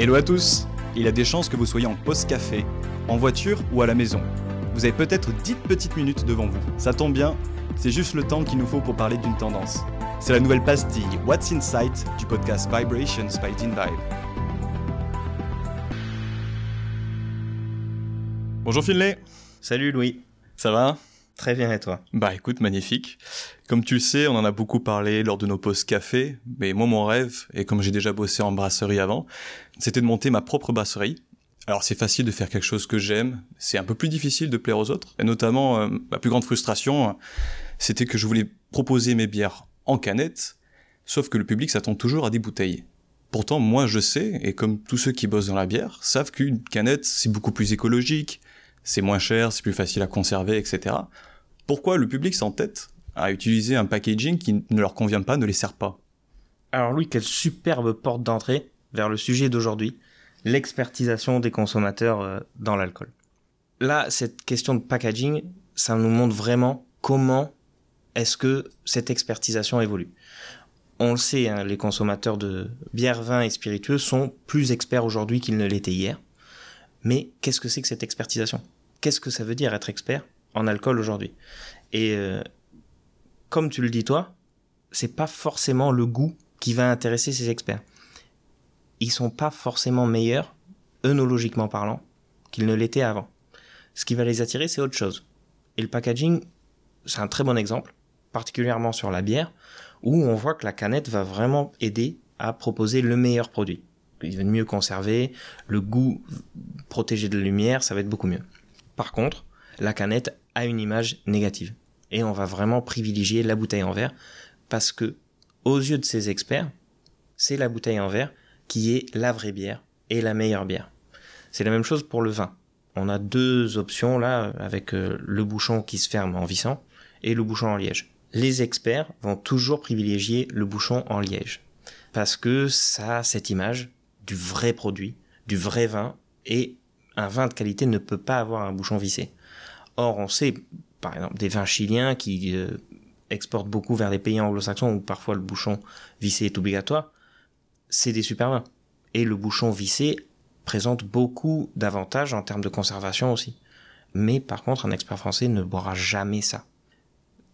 Hello à tous Il y a des chances que vous soyez en pause café, en voiture ou à la maison. Vous avez peut-être 10 petites minutes devant vous. Ça tombe bien, c'est juste le temps qu'il nous faut pour parler d'une tendance. C'est la nouvelle pastille What's Insight du podcast Vibrations by Dean Vibe. Bonjour Finlay Salut Louis, Ça va? Très bien et toi Bah écoute, magnifique. Comme tu le sais, on en a beaucoup parlé lors de nos pauses café, mais moi mon rêve, et comme j'ai déjà bossé en brasserie avant, c'était de monter ma propre brasserie. Alors c'est facile de faire quelque chose que j'aime, c'est un peu plus difficile de plaire aux autres, et notamment euh, ma plus grande frustration, euh, c'était que je voulais proposer mes bières en canette, sauf que le public s'attend toujours à des bouteilles. Pourtant, moi je sais, et comme tous ceux qui bossent dans la bière, savent qu'une canette c'est beaucoup plus écologique, c'est moins cher, c'est plus facile à conserver, etc. Pourquoi le public s'entête à utiliser un packaging qui ne leur convient pas, ne les sert pas? Alors Louis, quelle superbe porte d'entrée vers le sujet d'aujourd'hui, l'expertisation des consommateurs euh, dans l'alcool. Là, cette question de packaging, ça nous montre vraiment comment est-ce que cette expertisation évolue. On le sait, hein, les consommateurs de bière, vin et spiritueux sont plus experts aujourd'hui qu'ils ne l'étaient hier. Mais qu'est-ce que c'est que cette expertisation? Qu'est-ce que ça veut dire être expert en alcool aujourd'hui? Et euh, comme tu le dis toi, c'est pas forcément le goût qui va intéresser ces experts. Ils sont pas forcément meilleurs, œnologiquement parlant, qu'ils ne l'étaient avant. Ce qui va les attirer, c'est autre chose. Et le packaging, c'est un très bon exemple, particulièrement sur la bière, où on voit que la canette va vraiment aider à proposer le meilleur produit. Il va mieux conservé, le goût protégé de la lumière, ça va être beaucoup mieux. Par contre, la canette a une image négative. Et on va vraiment privilégier la bouteille en verre parce que, aux yeux de ces experts, c'est la bouteille en verre qui est la vraie bière et la meilleure bière. C'est la même chose pour le vin. On a deux options là avec euh, le bouchon qui se ferme en vissant et le bouchon en liège. Les experts vont toujours privilégier le bouchon en liège parce que ça a cette image du vrai produit, du vrai vin et un vin de qualité ne peut pas avoir un bouchon vissé. Or, on sait, par exemple, des vins chiliens qui euh, exportent beaucoup vers les pays anglo-saxons où parfois le bouchon vissé est obligatoire, c'est des super vins. Et le bouchon vissé présente beaucoup d'avantages en termes de conservation aussi. Mais par contre, un expert français ne boira jamais ça.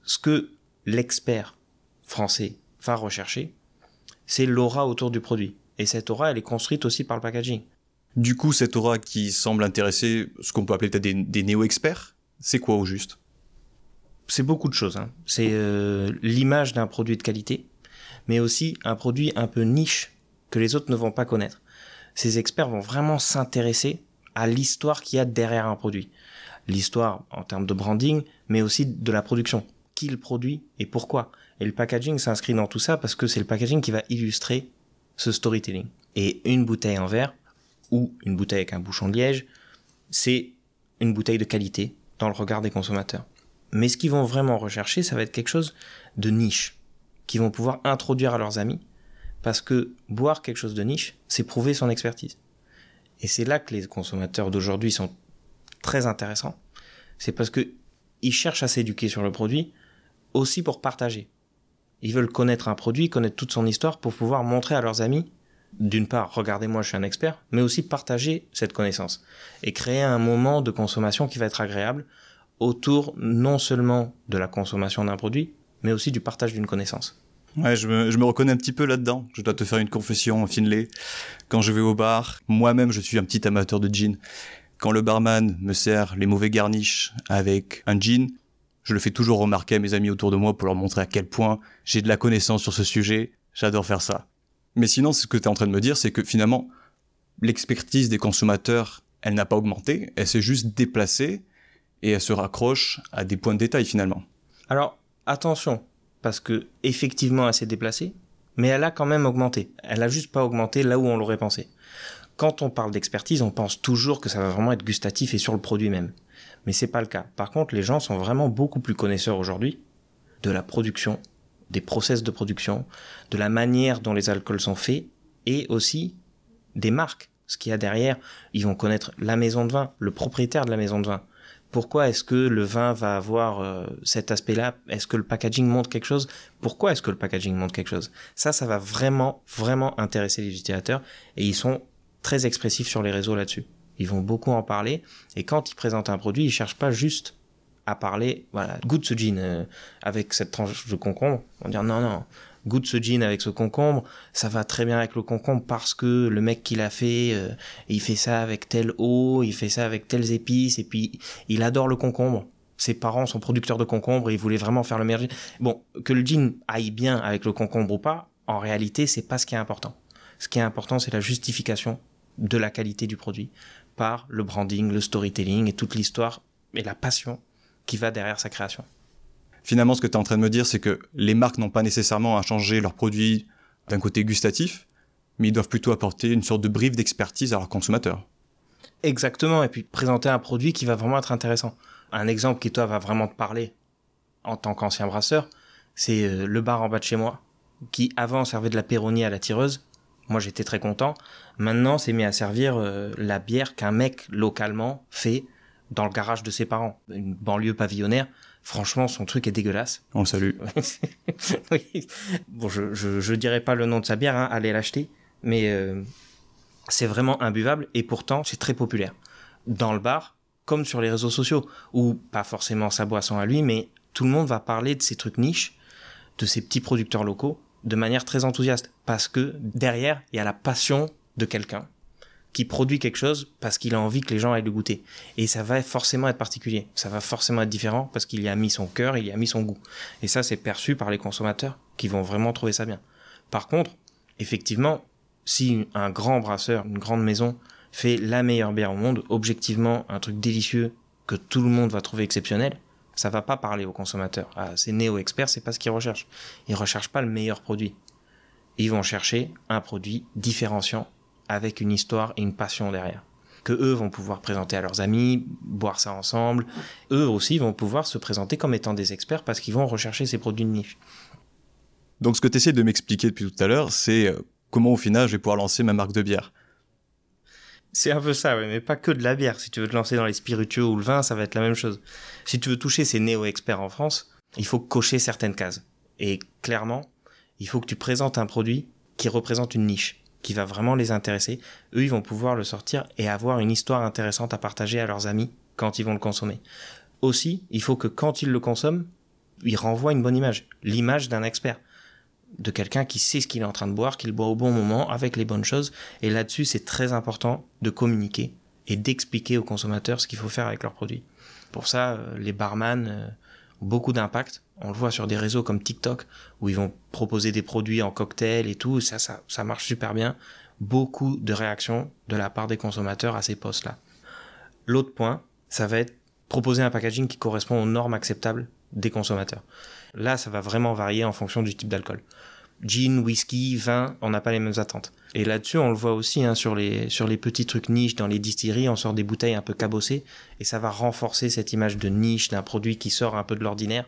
Ce que l'expert français va rechercher, c'est l'aura autour du produit. Et cette aura, elle est construite aussi par le packaging. Du coup, cette aura qui semble intéresser ce qu'on peut appeler peut-être des, néo-experts, c'est quoi au juste? C'est beaucoup de choses. hein. C'est euh, l'image d'un produit de qualité, mais aussi un produit un peu niche que les autres ne vont pas connaître. Ces experts vont vraiment s'intéresser à l'histoire qu'il y a derrière un produit. L'histoire en termes de branding, mais aussi de la production. Qui le produit et pourquoi? Et le packaging s'inscrit dans tout ça parce que c'est le packaging qui va illustrer ce storytelling. Et une bouteille en verre, ou une bouteille avec un bouchon de liège, c'est une bouteille de qualité dans le regard des consommateurs. Mais ce qu'ils vont vraiment rechercher, ça va être quelque chose de niche, qu'ils vont pouvoir introduire à leurs amis, parce que boire quelque chose de niche, c'est prouver son expertise. Et c'est là que les consommateurs d'aujourd'hui sont très intéressants. C'est parce que ils cherchent à s'éduquer sur le produit, aussi pour partager. Ils veulent connaître un produit, connaître toute son histoire pour pouvoir montrer à leurs amis, d'une part, regardez-moi, je suis un expert, mais aussi partager cette connaissance et créer un moment de consommation qui va être agréable autour non seulement de la consommation d'un produit, mais aussi du partage d'une connaissance. Ouais, je me, je me reconnais un petit peu là-dedans. Je dois te faire une confession, Finlay. Quand je vais au bar, moi-même, je suis un petit amateur de gin. Quand le barman me sert les mauvais garnishes avec un gin, je le fais toujours remarquer à mes amis autour de moi pour leur montrer à quel point j'ai de la connaissance sur ce sujet. J'adore faire ça. Mais sinon, ce que tu es en train de me dire, c'est que finalement, l'expertise des consommateurs, elle n'a pas augmenté, elle s'est juste déplacée et elle se raccroche à des points de détail finalement. Alors, attention, parce que effectivement elle s'est déplacée, mais elle a quand même augmenté. Elle a juste pas augmenté là où on l'aurait pensé. Quand on parle d'expertise, on pense toujours que ça va vraiment être gustatif et sur le produit même. Mais c'est pas le cas. Par contre, les gens sont vraiment beaucoup plus connaisseurs aujourd'hui de la production, des process de production, de la manière dont les alcools sont faits et aussi des marques. Ce qu'il y a derrière, ils vont connaître la maison de vin, le propriétaire de la maison de vin. Pourquoi est-ce que le vin va avoir euh, cet aspect-là? Est-ce que le packaging montre quelque chose? Pourquoi est-ce que le packaging montre quelque chose? Ça, ça va vraiment, vraiment intéresser les utilisateurs et ils sont très expressifs sur les réseaux là-dessus. Ils vont beaucoup en parler. Et quand ils présentent un produit, ils cherchent pas juste à parler, voilà, goûte ce jean euh, avec cette tranche de concombre. On dire non, non, goûte ce jean avec ce concombre, ça va très bien avec le concombre parce que le mec qui l'a fait, euh, il fait ça avec telle eau, il fait ça avec telles épices, et puis il adore le concombre. Ses parents sont producteurs de concombre, et il voulait vraiment faire le meilleur jean. Bon, que le jean aille bien avec le concombre ou pas, en réalité, c'est pas ce qui est important. Ce qui est important, c'est la justification de la qualité du produit par le branding, le storytelling et toute l'histoire et la passion qui va derrière sa création. Finalement, ce que tu es en train de me dire, c'est que les marques n'ont pas nécessairement à changer leurs produits d'un côté gustatif, mais ils doivent plutôt apporter une sorte de brief d'expertise à leurs consommateurs. Exactement, et puis présenter un produit qui va vraiment être intéressant. Un exemple qui, toi, va vraiment te parler en tant qu'ancien brasseur, c'est euh, le bar en bas de chez moi, qui avant servait de la péronie à la tireuse. Moi, j'étais très content. Maintenant, c'est mis à servir euh, la bière qu'un mec localement fait dans le garage de ses parents. Une banlieue pavillonnaire. Franchement, son truc est dégueulasse. On le salue. oui. Bon, je, je, je, dirais pas le nom de sa bière, hein, allez l'acheter. Mais euh, c'est vraiment imbuvable et pourtant, c'est très populaire. Dans le bar, comme sur les réseaux sociaux, ou pas forcément sa boisson à lui, mais tout le monde va parler de ces trucs niches, de ces petits producteurs locaux, de manière très enthousiaste. Parce que derrière, il y a la passion de quelqu'un qui produit quelque chose parce qu'il a envie que les gens aillent le goûter. Et ça va forcément être particulier. Ça va forcément être différent parce qu'il y a mis son cœur, il y a mis son goût. Et ça, c'est perçu par les consommateurs qui vont vraiment trouver ça bien. Par contre, effectivement, si un grand brasseur, une grande maison fait la meilleure bière au monde, objectivement un truc délicieux que tout le monde va trouver exceptionnel, ça va pas parler aux consommateurs. Ah, ces néo-experts, c'est pas ce qu'ils recherchent. Ils recherchent pas le meilleur produit. Ils vont chercher un produit différenciant avec une histoire et une passion derrière que eux vont pouvoir présenter à leurs amis, boire ça ensemble. Eux aussi vont pouvoir se présenter comme étant des experts parce qu'ils vont rechercher ces produits de niche. Donc ce que tu essaies de m'expliquer depuis tout à l'heure, c'est euh, comment au final je vais pouvoir lancer ma marque de bière. C'est un peu ça, mais pas que de la bière. Si tu veux te lancer dans les spiritueux ou le vin, ça va être la même chose. Si tu veux toucher ces néo-experts en France, il faut cocher certaines cases. Et clairement, il faut que tu présentes un produit qui représente une niche qui va vraiment les intéresser. Eux, ils vont pouvoir le sortir et avoir une histoire intéressante à partager à leurs amis quand ils vont le consommer. Aussi, il faut que quand ils le consomment, ils renvoient une bonne image, l'image d'un expert, de quelqu'un qui sait ce qu'il est en train de boire, qu'il boit au bon moment, avec les bonnes choses. Et là-dessus, c'est très important de communiquer et d'expliquer aux consommateurs ce qu'il faut faire avec leurs produits. Pour ça, euh, les barman euh, beaucoup d'impact on le voit sur des réseaux comme TikTok où ils vont proposer des produits en cocktail et tout. Ça, ça, marche super bien. Beaucoup de réactions de la part des consommateurs à ces posts-là. L'autre point, ça va être proposer un packaging qui correspond aux normes acceptables des consommateurs. Là, ça va vraiment varier en fonction du type d'alcool gin, whisky, vin, on n'a pas les mêmes attentes. Et là-dessus, on le voit aussi hein, sur les sur les petits trucs niches dans les distilleries, on sort des bouteilles un peu cabossées et ça va renforcer cette image de niche d'un produit qui sort un peu de l'ordinaire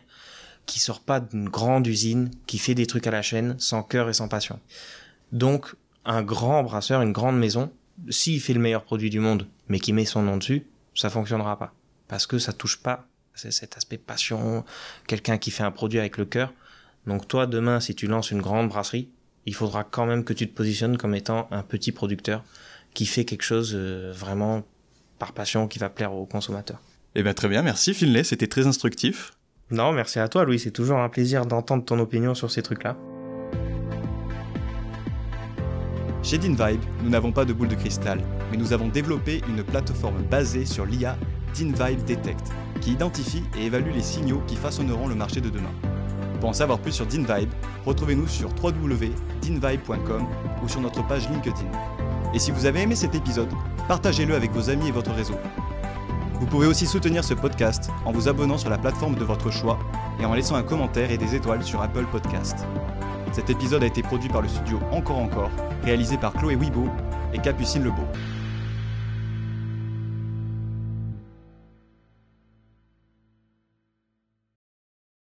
qui sort pas d'une grande usine, qui fait des trucs à la chaîne, sans cœur et sans passion. Donc, un grand brasseur, une grande maison, s'il fait le meilleur produit du monde, mais qui met son nom dessus, ça fonctionnera pas. Parce que ça touche pas cet aspect passion, quelqu'un qui fait un produit avec le cœur. Donc toi, demain, si tu lances une grande brasserie, il faudra quand même que tu te positionnes comme étant un petit producteur qui fait quelque chose euh, vraiment par passion qui va plaire aux consommateurs. Eh bien très bien, merci Finlay, c'était très instructif. Non, merci à toi, Louis. C'est toujours un plaisir d'entendre ton opinion sur ces trucs-là. Chez DinVibe, nous n'avons pas de boule de cristal, mais nous avons développé une plateforme basée sur l'IA DinVibe Detect, qui identifie et évalue les signaux qui façonneront le marché de demain. Pour en savoir plus sur DinVibe, retrouvez-nous sur www.dinvibe.com ou sur notre page LinkedIn. Et si vous avez aimé cet épisode, partagez-le avec vos amis et votre réseau. Vous pouvez aussi soutenir ce podcast en vous abonnant sur la plateforme de votre choix et en laissant un commentaire et des étoiles sur Apple Podcast. Cet épisode a été produit par le studio Encore Encore, réalisé par Chloé Wibo et Capucine Lebeau.